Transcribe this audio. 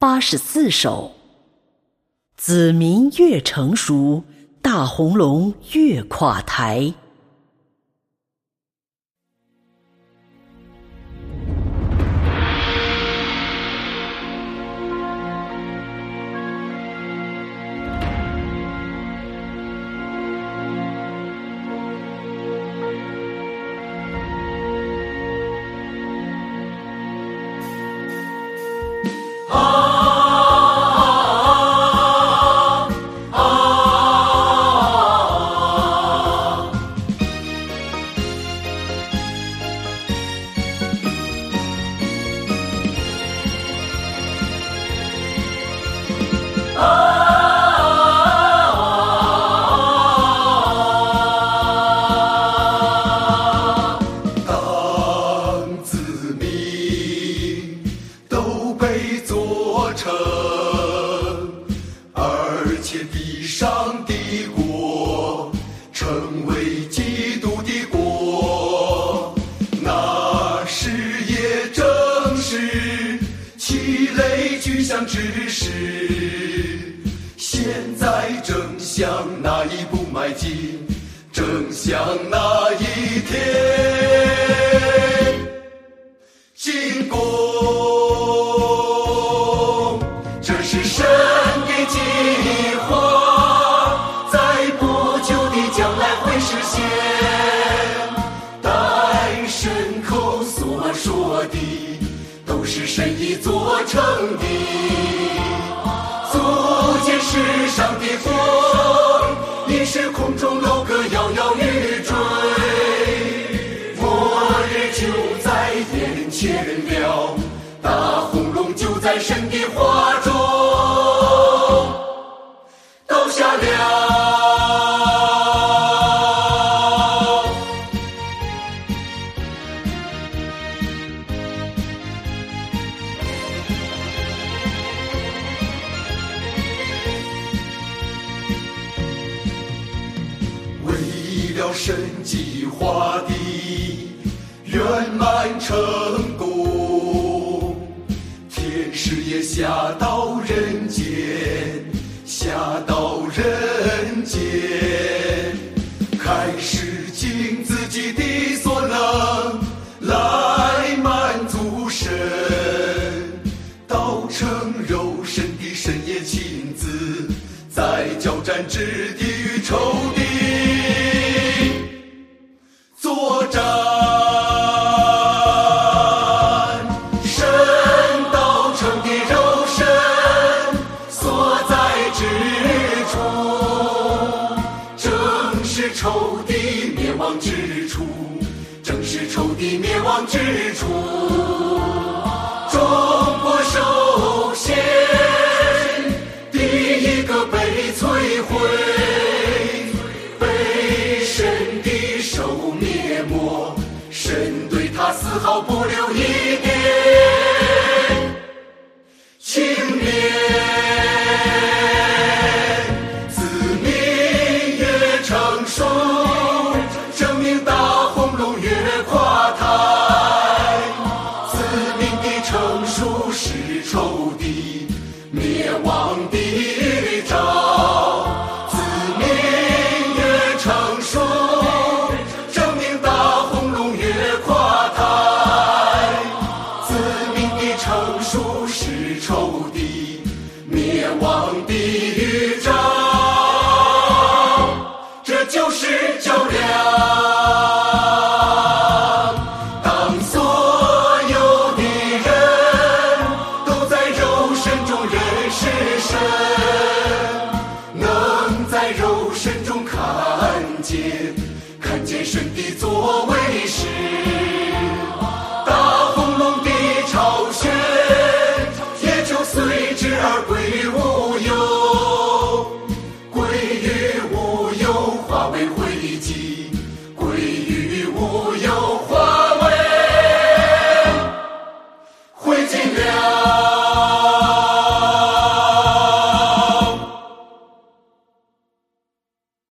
八十四首。子民越成熟，大红龙越垮台。且地上的国成为基督的国，那时也正是其类具象之时。现在正向那一步迈进，正向那一天进攻。所说的，都是神已做成的。足见世上的风，已是空中楼阁摇摇欲坠。末日就在眼前了，大红龙就在神的画中倒下了。神计划的圆满成功，天使也下到人间，下到人间，开始尽自己的所能来满足神，道成肉身的神也亲自在交战之地与仇灭亡之处。中国首先第一个被摧毁，被神的手灭没，神对他丝毫不留一神的作为是，